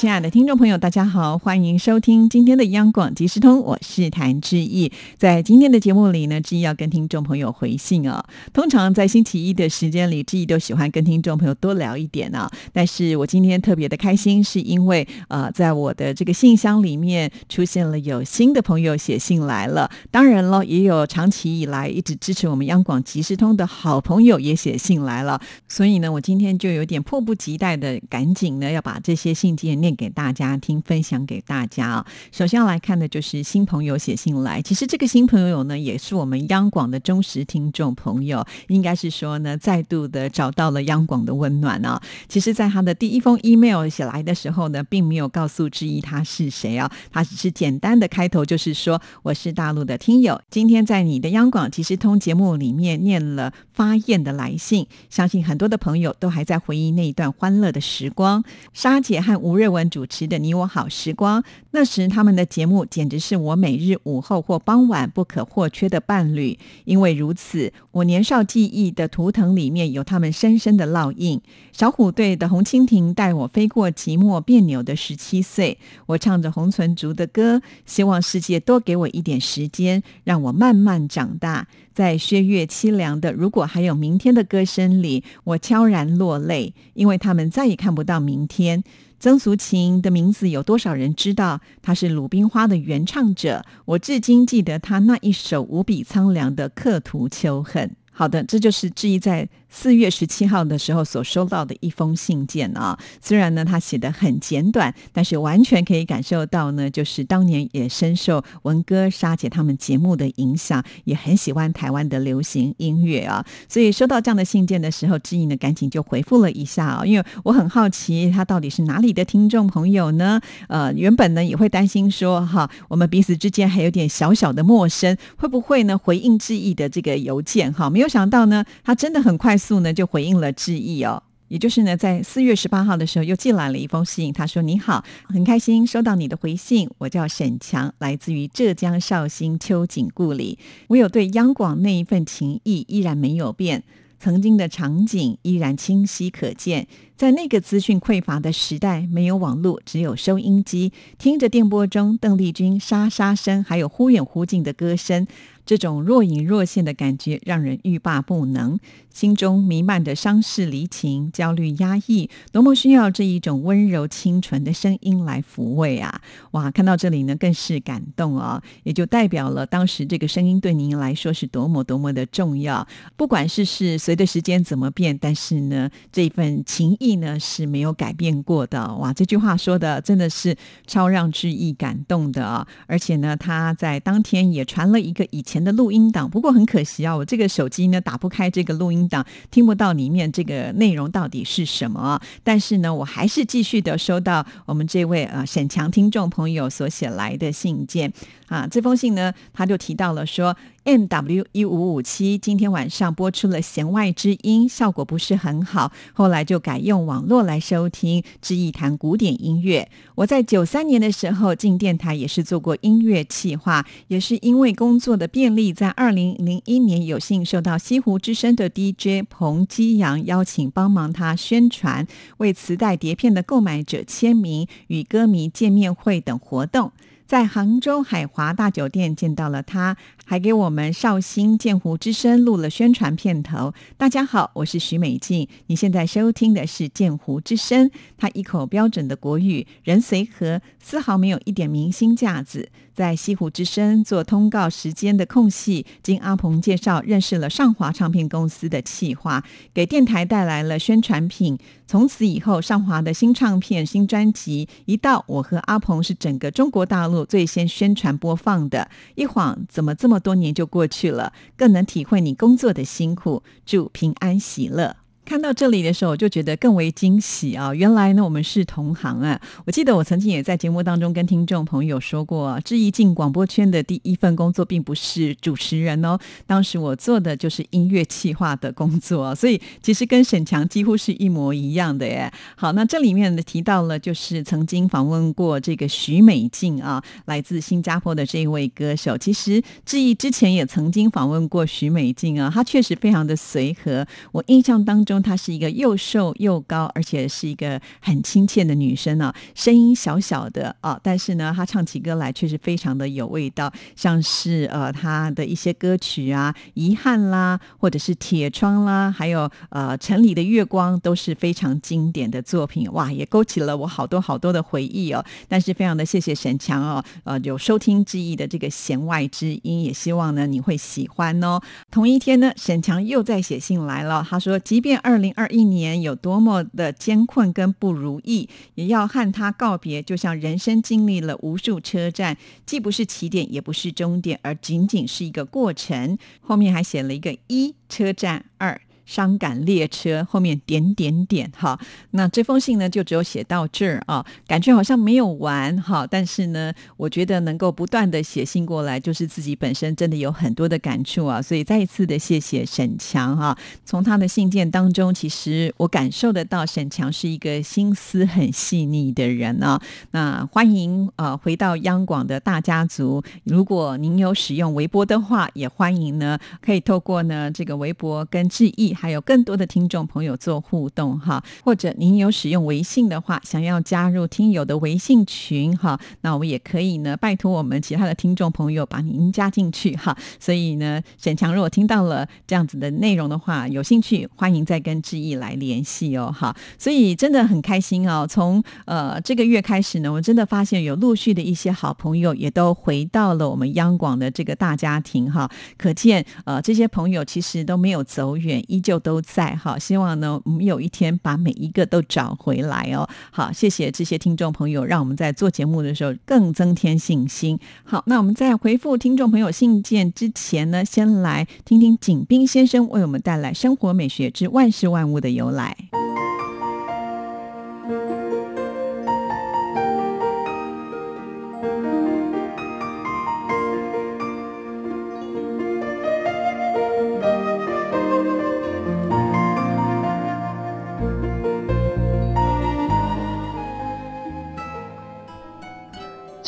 亲爱的听众朋友，大家好，欢迎收听今天的央广即时通，我是谭志毅。在今天的节目里呢，志毅要跟听众朋友回信啊。通常在星期一的时间里，志毅都喜欢跟听众朋友多聊一点啊。但是我今天特别的开心，是因为呃，在我的这个信箱里面出现了有新的朋友写信来了。当然了，也有长期以来一直支持我们央广即时通的好朋友也写信来了。所以呢，我今天就有点迫不及待的，赶紧呢要把这些信件念。给大家听，分享给大家啊。首先要来看的就是新朋友写信来。其实这个新朋友呢，也是我们央广的忠实听众朋友，应该是说呢，再度的找到了央广的温暖啊。其实，在他的第一封 email 写来的时候呢，并没有告诉之一他是谁啊，他只是简单的开头就是说我是大陆的听友，今天在你的央广即时通节目里面念了发言的来信，相信很多的朋友都还在回忆那一段欢乐的时光。沙姐和吴瑞文。主持的《你我好时光》，那时他们的节目简直是我每日午后或傍晚不可或缺的伴侣。因为如此，我年少记忆的图腾里面有他们深深的烙印。小虎队的红蜻蜓带我飞过寂寞别扭的十七岁，我唱着红唇族的歌，希望世界多给我一点时间，让我慢慢长大。在薛岳凄凉的“如果还有明天”的歌声里，我悄然落泪，因为他们再也看不到明天。曾淑琴的名字有多少人知道？她是《鲁冰花》的原唱者，我至今记得她那一首无比苍凉的《刻图秋恨》。好的，这就是质疑在。四月十七号的时候所收到的一封信件啊，虽然呢他写的很简短，但是完全可以感受到呢，就是当年也深受文哥、沙姐他们节目的影响，也很喜欢台湾的流行音乐啊。所以收到这样的信件的时候，志毅呢赶紧就回复了一下啊，因为我很好奇他到底是哪里的听众朋友呢？呃，原本呢也会担心说哈，我们彼此之间还有点小小的陌生，会不会呢回应志毅的这个邮件哈？没有想到呢，他真的很快。速呢就回应了致意哦，也就是呢在四月十八号的时候又寄来了一封信，他说：“你好，很开心收到你的回信，我叫沈强，来自于浙江绍兴秋瑾故里，我有对央广那一份情谊依然没有变，曾经的场景依然清晰可见。”在那个资讯匮乏的时代，没有网络，只有收音机，听着电波中邓丽君沙沙声，还有忽远忽近的歌声，这种若隐若现的感觉让人欲罢不能，心中弥漫着伤势离情、焦虑压抑，多么需要这一种温柔清纯的声音来抚慰啊！哇，看到这里呢，更是感动哦，也就代表了当时这个声音对您来说是多么多么的重要。不管是是随着时间怎么变，但是呢，这份情谊。呢是没有改变过的哇！这句话说的真的是超让志毅感动的啊！而且呢，他在当天也传了一个以前的录音档，不过很可惜啊，我这个手机呢打不开这个录音档，听不到里面这个内容到底是什么。但是呢，我还是继续的收到我们这位啊沈强听众朋友所写来的信件啊。这封信呢，他就提到了说。M W 一五五七今天晚上播出了弦外之音，效果不是很好，后来就改用网络来收听，之一谈古典音乐。我在九三年的时候进电台也是做过音乐企划，也是因为工作的便利，在二零零一年有幸受到西湖之声的 DJ 彭基阳邀请帮忙他宣传，为磁带碟片的购买者签名与歌迷见面会等活动。在杭州海华大酒店见到了他，还给我们绍兴剑湖之声录了宣传片头。大家好，我是徐美静，你现在收听的是剑湖之声。他一口标准的国语，人随和，丝毫没有一点明星架子。在西湖之声做通告时间的空隙，经阿鹏介绍认识了上华唱片公司的企划，给电台带来了宣传品。从此以后，上华的新唱片、新专辑一到，我和阿鹏是整个中国大陆最先宣传播放的。一晃，怎么这么多年就过去了？更能体会你工作的辛苦。祝平安喜乐。看到这里的时候，我就觉得更为惊喜啊！原来呢，我们是同行啊！我记得我曾经也在节目当中跟听众朋友说过，志毅进广播圈的第一份工作并不是主持人哦，当时我做的就是音乐企划的工作，所以其实跟沈强几乎是一模一样的耶。好，那这里面呢提到了，就是曾经访问过这个徐美静啊，来自新加坡的这一位歌手。其实志毅之前也曾经访问过徐美静啊，她确实非常的随和，我印象当中。她是一个又瘦又高，而且是一个很亲切的女生啊，声音小小的啊，但是呢，她唱起歌来却是非常的有味道，像是呃她的一些歌曲啊，《遗憾》啦，或者是《铁窗》啦，还有呃《城里的月光》都是非常经典的作品，哇，也勾起了我好多好多的回忆哦。但是非常的谢谢沈强哦，呃，有收听之意的这个弦外之音，也希望呢你会喜欢哦。同一天呢，沈强又在写信来了，他说，即便二零二一年有多么的艰困跟不如意，也要和他告别，就像人生经历了无数车站，既不是起点，也不是终点，而仅仅是一个过程。后面还写了一个一车站二。伤感列车后面点点点哈，那这封信呢就只有写到这儿啊，感觉好像没有完哈。但是呢，我觉得能够不断的写信过来，就是自己本身真的有很多的感触啊。所以再一次的谢谢沈强哈。从他的信件当中，其实我感受得到沈强是一个心思很细腻的人啊。那欢迎呃回到央广的大家族，如果您有使用微博的话，也欢迎呢可以透过呢这个微博跟致意。还有更多的听众朋友做互动哈，或者您有使用微信的话，想要加入听友的微信群哈，那我们也可以呢，拜托我们其他的听众朋友把您加进去哈。所以呢，沈强如果听到了这样子的内容的话，有兴趣欢迎再跟志毅来联系哦哈。所以真的很开心哦，从呃这个月开始呢，我真的发现有陆续的一些好朋友也都回到了我们央广的这个大家庭哈，可见呃这些朋友其实都没有走远，依旧。就都在哈，希望呢，我们有一天把每一个都找回来哦。好，谢谢这些听众朋友，让我们在做节目的时候更增添信心。好，那我们在回复听众朋友信件之前呢，先来听听景斌先生为我们带来《生活美学之万事万物的由来》。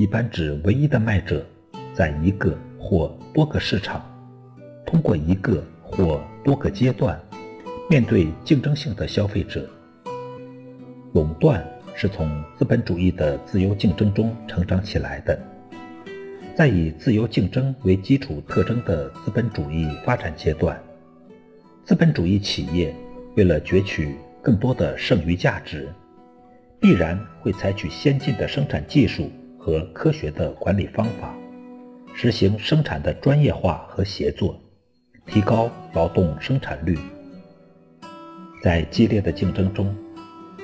一般指唯一的卖者，在一个或多个市场，通过一个或多个阶段，面对竞争性的消费者。垄断是从资本主义的自由竞争中成长起来的。在以自由竞争为基础特征的资本主义发展阶段，资本主义企业为了攫取更多的剩余价值，必然会采取先进的生产技术。和科学的管理方法，实行生产的专业化和协作，提高劳动生产率。在激烈的竞争中，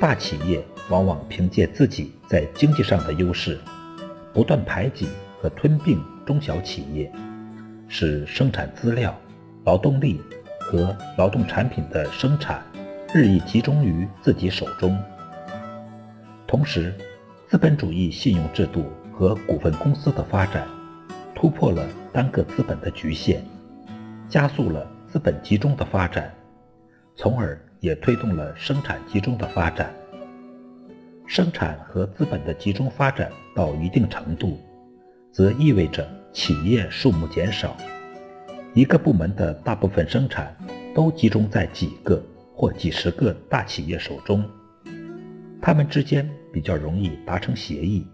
大企业往往凭借自己在经济上的优势，不断排挤和吞并中小企业，使生产资料、劳动力和劳动产品的生产日益集中于自己手中。同时，资本主义信用制度和股份公司的发展，突破了单个资本的局限，加速了资本集中的发展，从而也推动了生产集中的发展。生产和资本的集中发展到一定程度，则意味着企业数目减少，一个部门的大部分生产都集中在几个或几十个大企业手中。他们之间比较容易达成协议，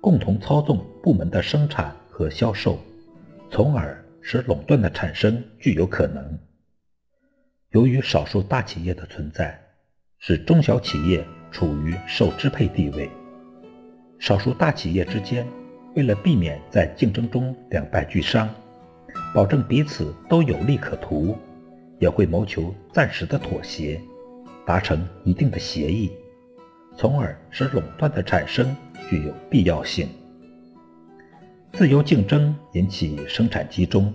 共同操纵部门的生产和销售，从而使垄断的产生具有可能。由于少数大企业的存在，使中小企业处于受支配地位。少数大企业之间，为了避免在竞争中两败俱伤，保证彼此都有利可图，也会谋求暂时的妥协，达成一定的协议，从而使垄断的产生具有必要性。自由竞争引起生产集中，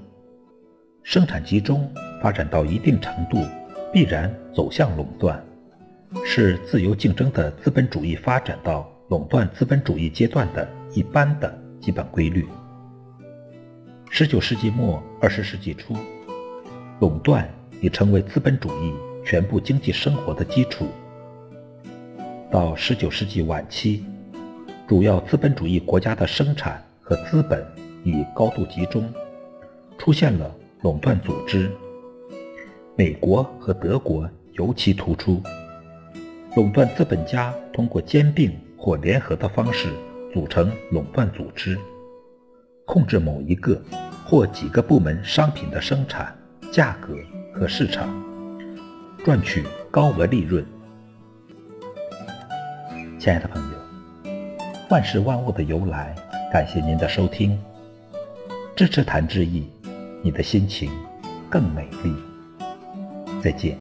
生产集中发展到一定程度，必然走向垄断，是自由竞争的资本主义发展到垄断资本主义阶段的一般的基本规律。十九世纪末二十世纪初，垄断已成为资本主义全部经济生活的基础。到十九世纪晚期，主要资本主义国家的生产。和资本已高度集中，出现了垄断组织。美国和德国尤其突出。垄断资本家通过兼并或联合的方式组成垄断组织，控制某一个或几个部门商品的生产、价格和市场，赚取高额利润。亲爱的朋友，万事万物的由来。感谢您的收听，支持谭志毅，你的心情更美丽。再见。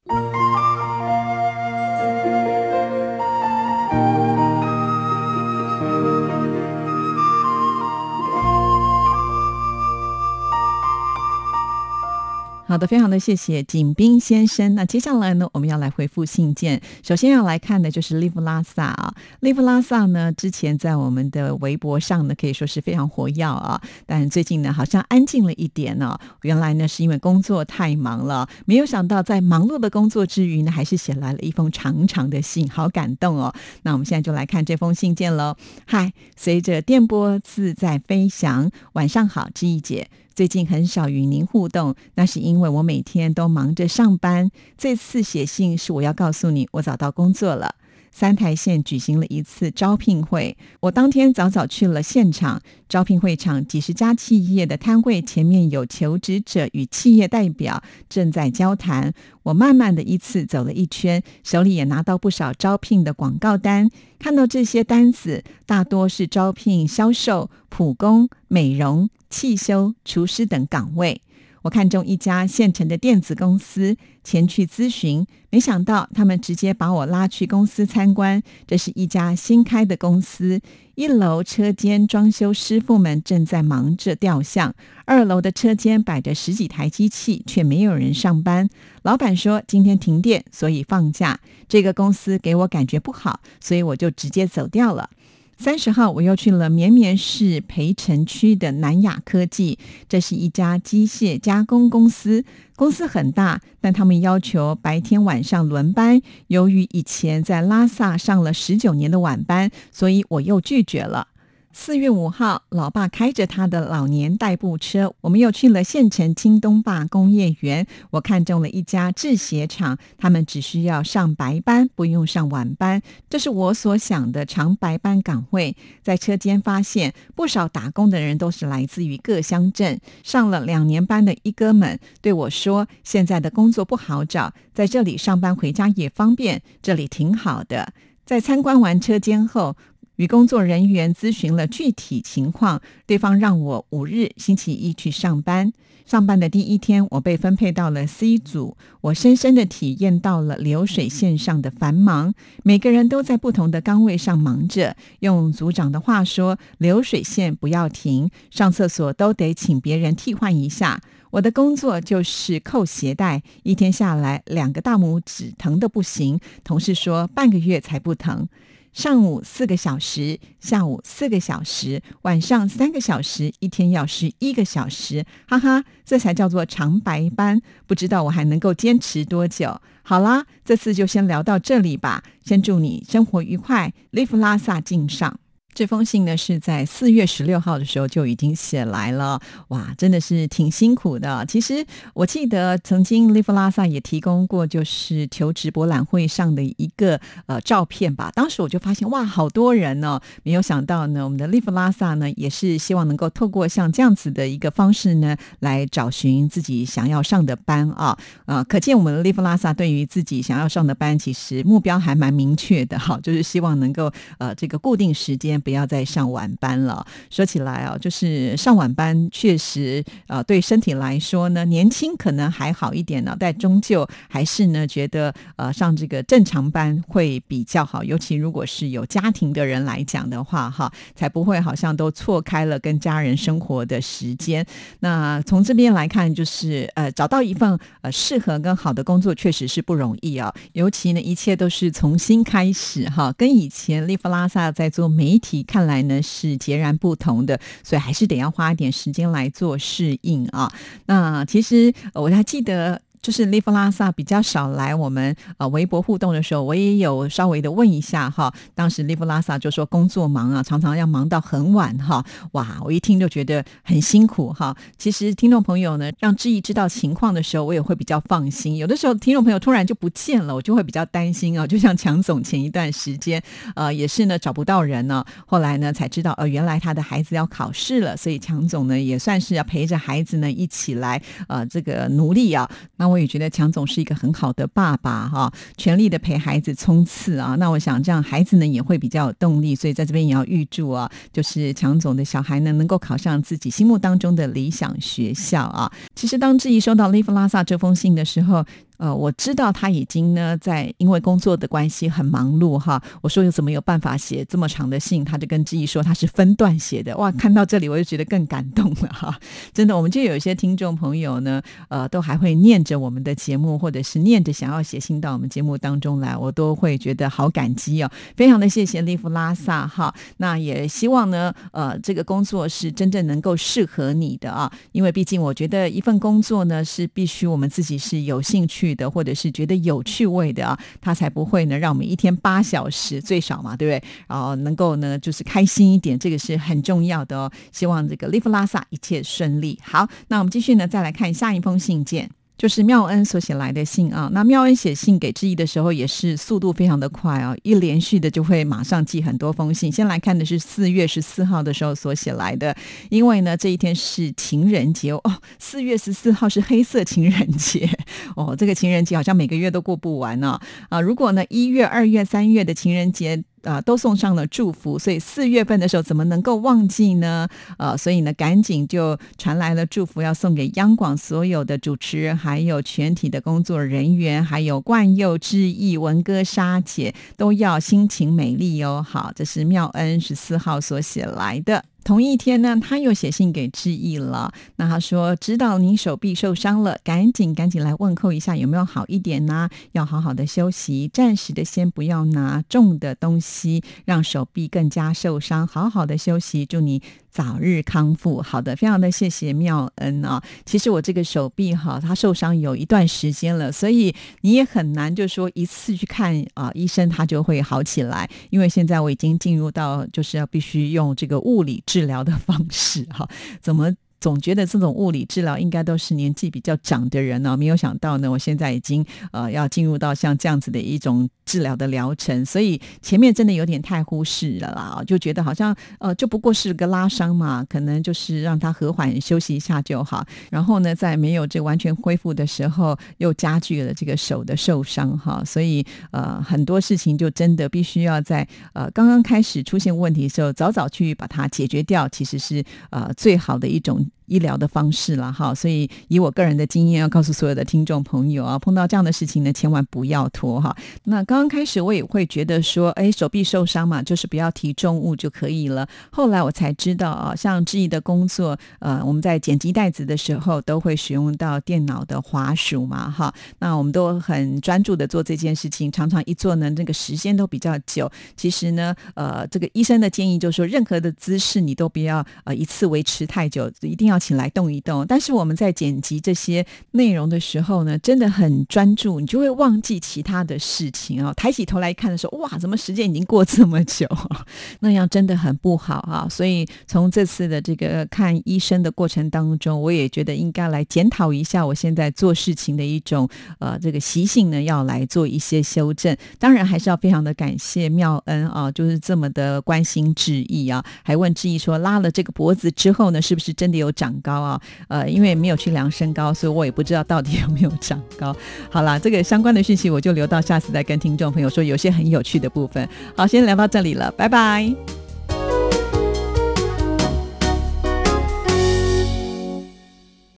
好的，非常的谢谢景斌先生。那接下来呢，我们要来回复信件。首先要来看的就是 Live 拉萨啊，Live 拉萨呢，之前在我们的微博上呢，可以说是非常活跃啊。但最近呢，好像安静了一点呢。原来呢，是因为工作太忙了，没有想到在忙碌的工作之余呢，还是写来了一封长长的信，好感动哦。那我们现在就来看这封信件喽。嗨，随着电波自在飞翔，晚上好，知意姐。最近很少与您互动，那是因为我每天都忙着上班。这次写信是我要告诉你，我找到工作了。三台县举行了一次招聘会，我当天早早去了现场。招聘会场几十家企业的摊位前面有求职者与企业代表正在交谈。我慢慢的依次走了一圈，手里也拿到不少招聘的广告单。看到这些单子，大多是招聘销售、普工、美容、汽修、厨师等岗位。我看中一家县城的电子公司，前去咨询，没想到他们直接把我拉去公司参观。这是一家新开的公司，一楼车间装修师傅们正在忙着吊像，二楼的车间摆着十几台机器，却没有人上班。老板说今天停电，所以放假。这个公司给我感觉不好，所以我就直接走掉了。三十号，我又去了绵绵市培城区的南亚科技，这是一家机械加工公司，公司很大，但他们要求白天晚上轮班。由于以前在拉萨上了十九年的晚班，所以我又拒绝了。四月五号，老爸开着他的老年代步车，我们又去了县城青东坝工业园。我看中了一家制鞋厂，他们只需要上白班，不用上晚班，这是我所想的长白班岗位。在车间发现不少打工的人都是来自于各乡镇，上了两年班的一哥们对我说：“现在的工作不好找，在这里上班回家也方便，这里挺好的。”在参观完车间后。与工作人员咨询了具体情况，对方让我五日星期一去上班。上班的第一天，我被分配到了 C 组，我深深的体验到了流水线上的繁忙。每个人都在不同的岗位上忙着。用组长的话说，流水线不要停，上厕所都得请别人替换一下。我的工作就是扣鞋带，一天下来两个大拇指疼的不行。同事说半个月才不疼。上午四个小时，下午四个小时，晚上三个小时，一天要十一个小时，哈哈，这才叫做长白班。不知道我还能够坚持多久？好啦，这次就先聊到这里吧。先祝你生活愉快，利弗拉萨敬上。这封信呢是在四月十六号的时候就已经写来了，哇，真的是挺辛苦的。其实我记得曾经利弗拉萨也提供过，就是求职博览会上的一个呃照片吧。当时我就发现，哇，好多人呢。没有想到呢，我们的利弗拉萨呢也是希望能够透过像这样子的一个方式呢，来找寻自己想要上的班啊啊，可见我们的利弗拉萨对于自己想要上的班，其实目标还蛮明确的哈，就是希望能够呃这个固定时间。不要再上晚班了。说起来啊，就是上晚班确实呃对身体来说呢，年轻可能还好一点呢，但终究还是呢觉得呃上这个正常班会比较好。尤其如果是有家庭的人来讲的话，哈，才不会好像都错开了跟家人生活的时间。那从这边来看，就是呃找到一份呃适合跟好的工作，确实是不容易啊。尤其呢，一切都是从新开始哈，跟以前利弗拉萨在做媒体。看来呢是截然不同的，所以还是得要花一点时间来做适应啊。那其实我还记得。就是利弗拉萨比较少来我们呃微博互动的时候，我也有稍微的问一下哈。当时利弗拉萨就说工作忙啊，常常要忙到很晚哈。哇，我一听就觉得很辛苦哈。其实听众朋友呢，让志毅知道情况的时候，我也会比较放心。有的时候听众朋友突然就不见了，我就会比较担心啊。就像强总前一段时间呃也是呢找不到人呢，后来呢才知道呃原来他的孩子要考试了，所以强总呢也算是要陪着孩子呢一起来呃这个努力啊。那我。也觉得强总是一个很好的爸爸哈，全力的陪孩子冲刺啊。那我想这样孩子呢也会比较有动力，所以在这边也要预祝啊，就是强总的小孩呢能够考上自己心目当中的理想学校啊。其实当志毅收到 Live 拉萨这封信的时候。呃，我知道他已经呢，在因为工作的关系很忙碌哈。我说有怎么有办法写这么长的信？他就跟志毅说他是分段写的。哇，看到这里我就觉得更感动了哈。真的，我们就有一些听众朋友呢，呃，都还会念着我们的节目，或者是念着想要写信到我们节目当中来，我都会觉得好感激哦。非常的谢谢利弗拉萨哈。那也希望呢，呃，这个工作是真正能够适合你的啊，因为毕竟我觉得一份工作呢是必须我们自己是有兴趣。的，或者是觉得有趣味的啊，他才不会呢，让我们一天八小时最少嘛，对不对？然后能够呢，就是开心一点，这个是很重要的哦。希望这个 Live 拉萨一切顺利。好，那我们继续呢，再来看下一封信件。就是妙恩所写来的信啊，那妙恩写信给志毅的时候也是速度非常的快啊，一连续的就会马上寄很多封信。先来看的是四月十四号的时候所写来的，因为呢这一天是情人节哦，四月十四号是黑色情人节哦，这个情人节好像每个月都过不完呢啊。如果呢一月、二月、三月的情人节。啊，都送上了祝福，所以四月份的时候怎么能够忘记呢？呃，所以呢，赶紧就传来了祝福，要送给央广所有的主持人，还有全体的工作人员，还有冠佑志毅、文哥、莎姐，都要心情美丽哦。好，这是妙恩十四号所写来的。同一天呢，他又写信给志毅了。那他说：“知道您手臂受伤了，赶紧赶紧来问候一下，有没有好一点呢？要好好的休息，暂时的先不要拿重的东西，让手臂更加受伤，好好的休息。祝你。”早日康复。好的，非常的谢谢妙恩啊。其实我这个手臂哈，它受伤有一段时间了，所以你也很难就说一次去看啊医生，它就会好起来。因为现在我已经进入到就是要必须用这个物理治疗的方式哈，怎么？总觉得这种物理治疗应该都是年纪比较长的人呢，没有想到呢，我现在已经呃要进入到像这样子的一种治疗的疗程，所以前面真的有点太忽视了啦，就觉得好像呃就不过是个拉伤嘛，可能就是让他和缓休息一下就好，然后呢，在没有这完全恢复的时候，又加剧了这个手的受伤哈，所以呃很多事情就真的必须要在呃刚刚开始出现问题的时候，早早去把它解决掉，其实是呃最好的一种。医疗的方式了哈，所以以我个人的经验，要告诉所有的听众朋友啊，碰到这样的事情呢，千万不要拖哈。那刚刚开始我也会觉得说，哎，手臂受伤嘛，就是不要提重物就可以了。后来我才知道啊，像志毅的工作，呃，我们在剪辑带子的时候都会使用到电脑的滑鼠嘛哈。那我们都很专注的做这件事情，常常一做呢，那个时间都比较久。其实呢，呃，这个医生的建议就是说，任何的姿势你都不要呃一次维持太久，一定要。要起来动一动。但是我们在剪辑这些内容的时候呢，真的很专注，你就会忘记其他的事情啊。抬起头来看的时候，哇，怎么时间已经过这么久？那样真的很不好啊。所以从这次的这个看医生的过程当中，我也觉得应该来检讨一下我现在做事情的一种呃这个习性呢，要来做一些修正。当然还是要非常的感谢妙恩啊，就是这么的关心志毅啊，还问志毅说拉了这个脖子之后呢，是不是真的有长长高啊？呃，因为没有去量身高，所以我也不知道到底有没有长高。好啦，这个相关的讯息我就留到下次再跟听众朋友说，有些很有趣的部分。好，先聊到这里了，拜拜。